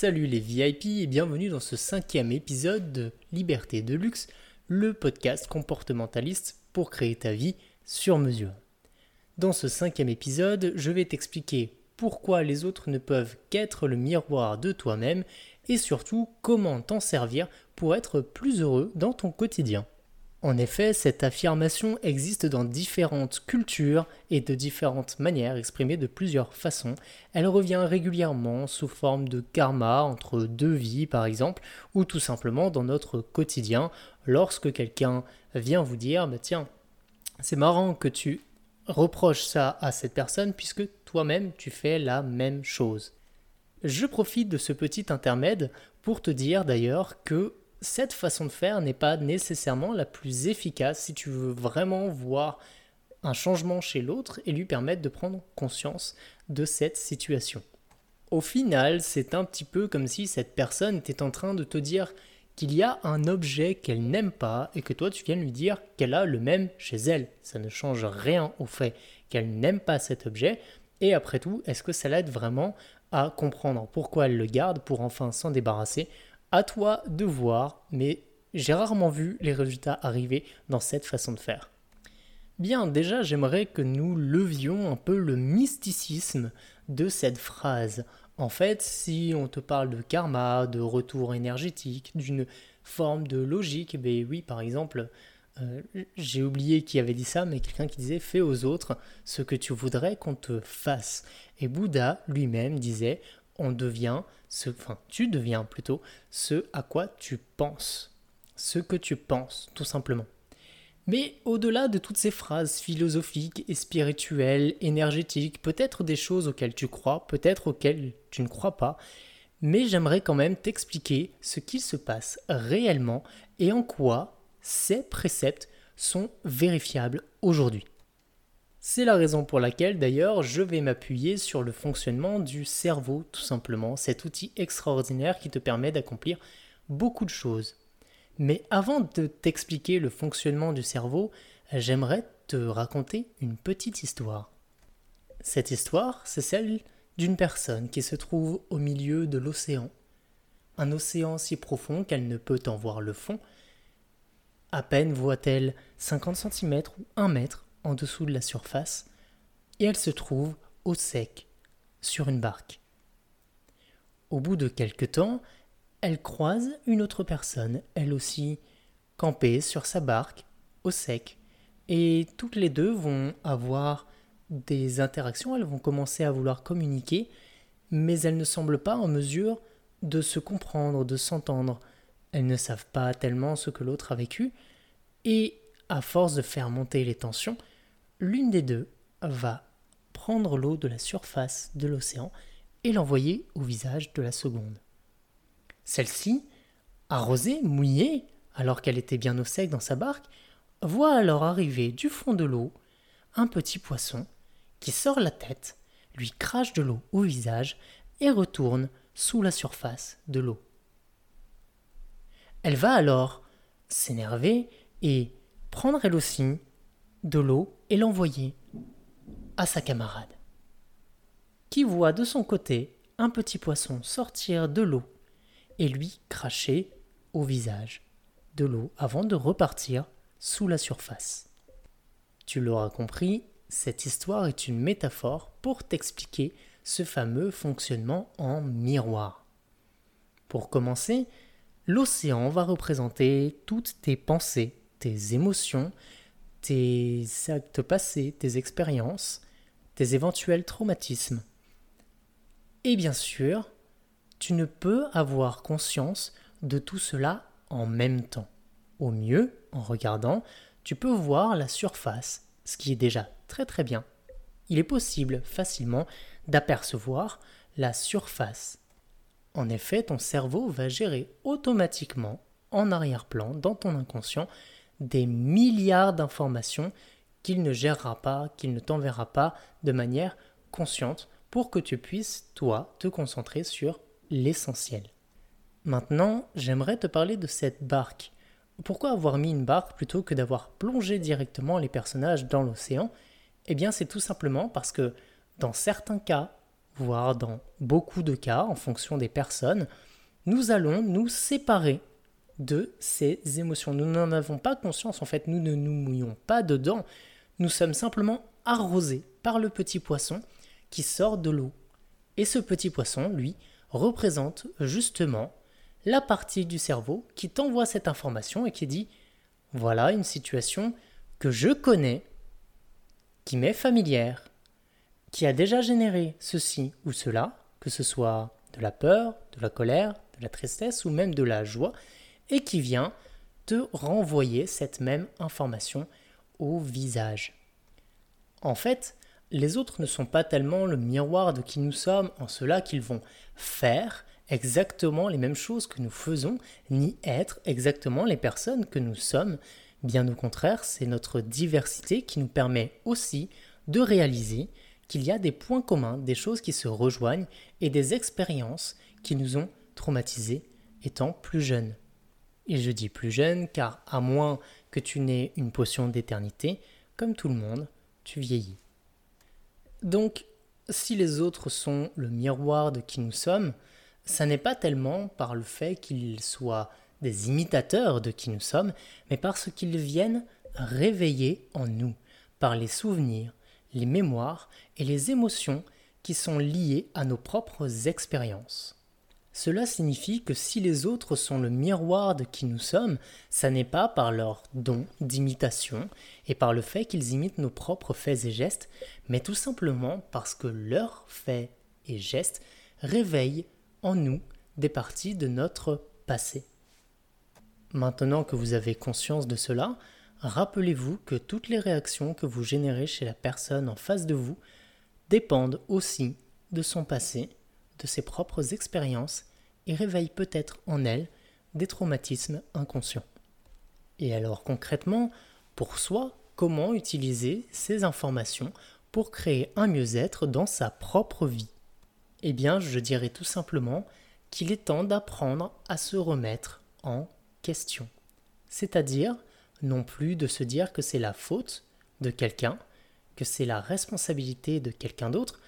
Salut les VIP et bienvenue dans ce cinquième épisode de Liberté de Luxe, le podcast comportementaliste pour créer ta vie sur mesure. Dans ce cinquième épisode, je vais t'expliquer pourquoi les autres ne peuvent qu'être le miroir de toi-même et surtout comment t'en servir pour être plus heureux dans ton quotidien. En effet, cette affirmation existe dans différentes cultures et de différentes manières exprimées de plusieurs façons. Elle revient régulièrement sous forme de karma entre deux vies par exemple, ou tout simplement dans notre quotidien lorsque quelqu'un vient vous dire bah, tiens, c'est marrant que tu reproches ça à cette personne puisque toi-même tu fais la même chose. Je profite de ce petit intermède pour te dire d'ailleurs que cette façon de faire n'est pas nécessairement la plus efficace si tu veux vraiment voir un changement chez l'autre et lui permettre de prendre conscience de cette situation. Au final, c'est un petit peu comme si cette personne était en train de te dire qu'il y a un objet qu'elle n'aime pas et que toi tu viens lui dire qu'elle a le même chez elle. Ça ne change rien au fait qu'elle n'aime pas cet objet. Et après tout, est-ce que ça l'aide vraiment à comprendre pourquoi elle le garde pour enfin s'en débarrasser à toi de voir, mais j'ai rarement vu les résultats arriver dans cette façon de faire. Bien, déjà, j'aimerais que nous levions un peu le mysticisme de cette phrase. En fait, si on te parle de karma, de retour énergétique, d'une forme de logique, eh ben oui, par exemple, euh, j'ai oublié qui avait dit ça, mais quelqu'un qui disait fais aux autres ce que tu voudrais qu'on te fasse. Et Bouddha lui-même disait on devient ce, enfin, tu deviens plutôt ce à quoi tu penses, ce que tu penses, tout simplement. Mais au-delà de toutes ces phrases philosophiques et spirituelles, énergétiques, peut-être des choses auxquelles tu crois, peut-être auxquelles tu ne crois pas, mais j'aimerais quand même t'expliquer ce qu'il se passe réellement et en quoi ces préceptes sont vérifiables aujourd'hui. C'est la raison pour laquelle d'ailleurs je vais m'appuyer sur le fonctionnement du cerveau tout simplement, cet outil extraordinaire qui te permet d'accomplir beaucoup de choses. Mais avant de t'expliquer le fonctionnement du cerveau, j'aimerais te raconter une petite histoire. Cette histoire, c'est celle d'une personne qui se trouve au milieu de l'océan. Un océan si profond qu'elle ne peut en voir le fond. À peine voit-elle 50 cm ou 1 mètre en dessous de la surface et elle se trouve au sec sur une barque. Au bout de quelque temps, elle croise une autre personne, elle aussi campée sur sa barque au sec, et toutes les deux vont avoir des interactions, elles vont commencer à vouloir communiquer, mais elles ne semblent pas en mesure de se comprendre, de s'entendre. Elles ne savent pas tellement ce que l'autre a vécu, et à force de faire monter les tensions, l'une des deux va prendre l'eau de la surface de l'océan et l'envoyer au visage de la seconde. Celle-ci, arrosée, mouillée, alors qu'elle était bien au sec dans sa barque, voit alors arriver du fond de l'eau un petit poisson qui sort la tête, lui crache de l'eau au visage et retourne sous la surface de l'eau. Elle va alors s'énerver et prendre elle aussi de l'eau et l'envoyer à sa camarade, qui voit de son côté un petit poisson sortir de l'eau et lui cracher au visage de l'eau avant de repartir sous la surface. Tu l'auras compris, cette histoire est une métaphore pour t'expliquer ce fameux fonctionnement en miroir. Pour commencer, l'océan va représenter toutes tes pensées, tes émotions, tes actes passés, tes expériences, tes éventuels traumatismes. Et bien sûr, tu ne peux avoir conscience de tout cela en même temps. Au mieux, en regardant, tu peux voir la surface, ce qui est déjà très très bien. Il est possible facilement d'apercevoir la surface. En effet, ton cerveau va gérer automatiquement, en arrière-plan, dans ton inconscient, des milliards d'informations qu'il ne gérera pas, qu'il ne t'enverra pas de manière consciente pour que tu puisses, toi, te concentrer sur l'essentiel. Maintenant, j'aimerais te parler de cette barque. Pourquoi avoir mis une barque plutôt que d'avoir plongé directement les personnages dans l'océan? Eh bien, c'est tout simplement parce que, dans certains cas, voire dans beaucoup de cas, en fonction des personnes, nous allons nous séparer de ces émotions. Nous n'en avons pas conscience, en fait, nous ne nous mouillons pas dedans, nous sommes simplement arrosés par le petit poisson qui sort de l'eau. Et ce petit poisson, lui, représente justement la partie du cerveau qui t'envoie cette information et qui dit voilà une situation que je connais, qui m'est familière, qui a déjà généré ceci ou cela, que ce soit de la peur, de la colère, de la tristesse ou même de la joie, et qui vient te renvoyer cette même information au visage. En fait, les autres ne sont pas tellement le miroir de qui nous sommes en cela qu'ils vont faire exactement les mêmes choses que nous faisons, ni être exactement les personnes que nous sommes. Bien au contraire, c'est notre diversité qui nous permet aussi de réaliser qu'il y a des points communs, des choses qui se rejoignent et des expériences qui nous ont traumatisés étant plus jeunes. Et je dis plus jeunes car à moins que tu n'aies une potion d'éternité, comme tout le monde, tu vieillis. Donc, si les autres sont le miroir de qui nous sommes, ça n'est pas tellement par le fait qu'ils soient des imitateurs de qui nous sommes, mais parce qu'ils viennent réveiller en nous, par les souvenirs, les mémoires et les émotions qui sont liées à nos propres expériences. Cela signifie que si les autres sont le miroir de qui nous sommes, ça n'est pas par leur don d'imitation et par le fait qu'ils imitent nos propres faits et gestes, mais tout simplement parce que leurs faits et gestes réveillent en nous des parties de notre passé. Maintenant que vous avez conscience de cela, rappelez-vous que toutes les réactions que vous générez chez la personne en face de vous dépendent aussi de son passé, de ses propres expériences et réveille peut-être en elle des traumatismes inconscients. Et alors concrètement, pour soi, comment utiliser ces informations pour créer un mieux-être dans sa propre vie? Eh bien, je dirais tout simplement qu'il est temps d'apprendre à se remettre en question. C'est-à-dire non plus de se dire que c'est la faute de quelqu'un, que c'est la responsabilité de quelqu'un d'autre,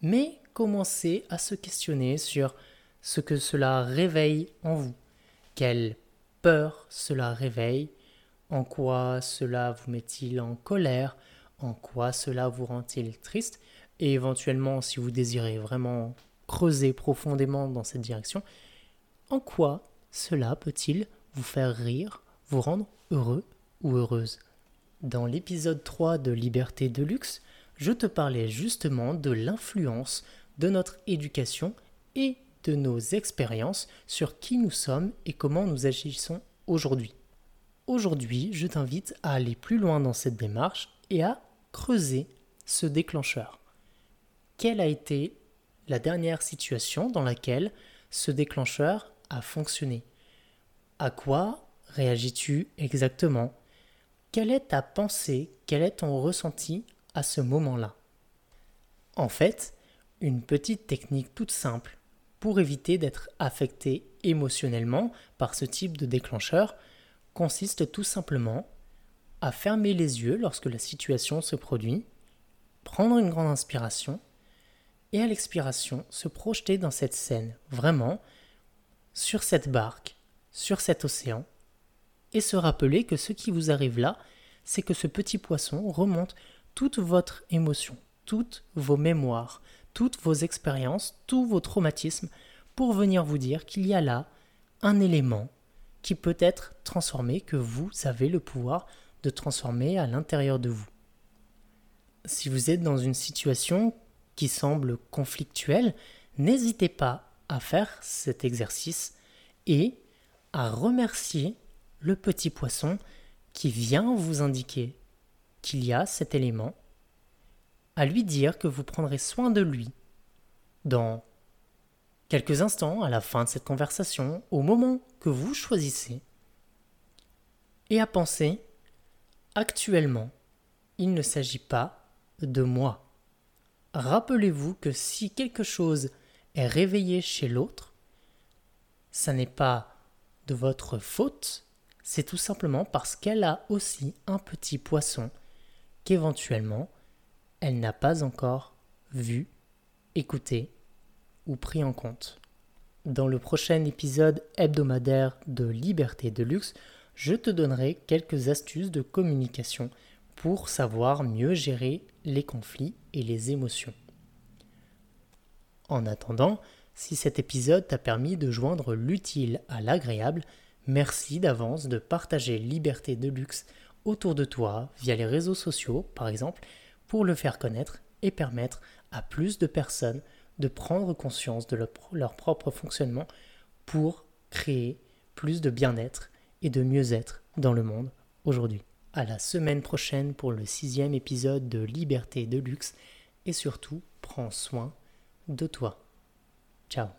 mais commencer à se questionner sur ce que cela réveille en vous, quelle peur cela réveille, en quoi cela vous met-il en colère, en quoi cela vous rend-il triste, et éventuellement, si vous désirez vraiment creuser profondément dans cette direction, en quoi cela peut-il vous faire rire, vous rendre heureux ou heureuse? Dans l'épisode 3 de Liberté de luxe, je te parlais justement de l'influence de notre éducation et de nos expériences sur qui nous sommes et comment nous agissons aujourd'hui. Aujourd'hui, je t'invite à aller plus loin dans cette démarche et à creuser ce déclencheur. Quelle a été la dernière situation dans laquelle ce déclencheur a fonctionné? À quoi réagis-tu exactement? Quelle est ta pensée? Quel est ton ressenti à ce moment-là? En fait, une petite technique toute simple pour éviter d'être affecté émotionnellement par ce type de déclencheur consiste tout simplement à fermer les yeux lorsque la situation se produit, prendre une grande inspiration et à l'expiration se projeter dans cette scène, vraiment, sur cette barque, sur cet océan, et se rappeler que ce qui vous arrive là, c'est que ce petit poisson remonte toute votre émotion, toutes vos mémoires, toutes vos expériences, tous vos traumatismes, pour venir vous dire qu'il y a là un élément qui peut être transformé, que vous avez le pouvoir de transformer à l'intérieur de vous. Si vous êtes dans une situation qui semble conflictuelle, n'hésitez pas à faire cet exercice et à remercier le petit poisson qui vient vous indiquer qu'il y a cet élément à lui dire que vous prendrez soin de lui dans quelques instants à la fin de cette conversation, au moment que vous choisissez, et à penser actuellement, il ne s'agit pas de moi. Rappelez-vous que si quelque chose est réveillé chez l'autre, ça n'est pas de votre faute, c'est tout simplement parce qu'elle a aussi un petit poisson qu'éventuellement elle n'a pas encore vu, écouté ou pris en compte. Dans le prochain épisode hebdomadaire de Liberté de luxe, je te donnerai quelques astuces de communication pour savoir mieux gérer les conflits et les émotions. En attendant, si cet épisode t'a permis de joindre l'utile à l'agréable, merci d'avance de partager Liberté de luxe autour de toi via les réseaux sociaux par exemple pour le faire connaître et permettre à plus de personnes de prendre conscience de leur, propre fonctionnement pour créer plus de bien-être et de mieux-être dans le monde aujourd'hui. À la semaine prochaine pour le sixième épisode de Liberté de luxe et surtout prends soin de toi. Ciao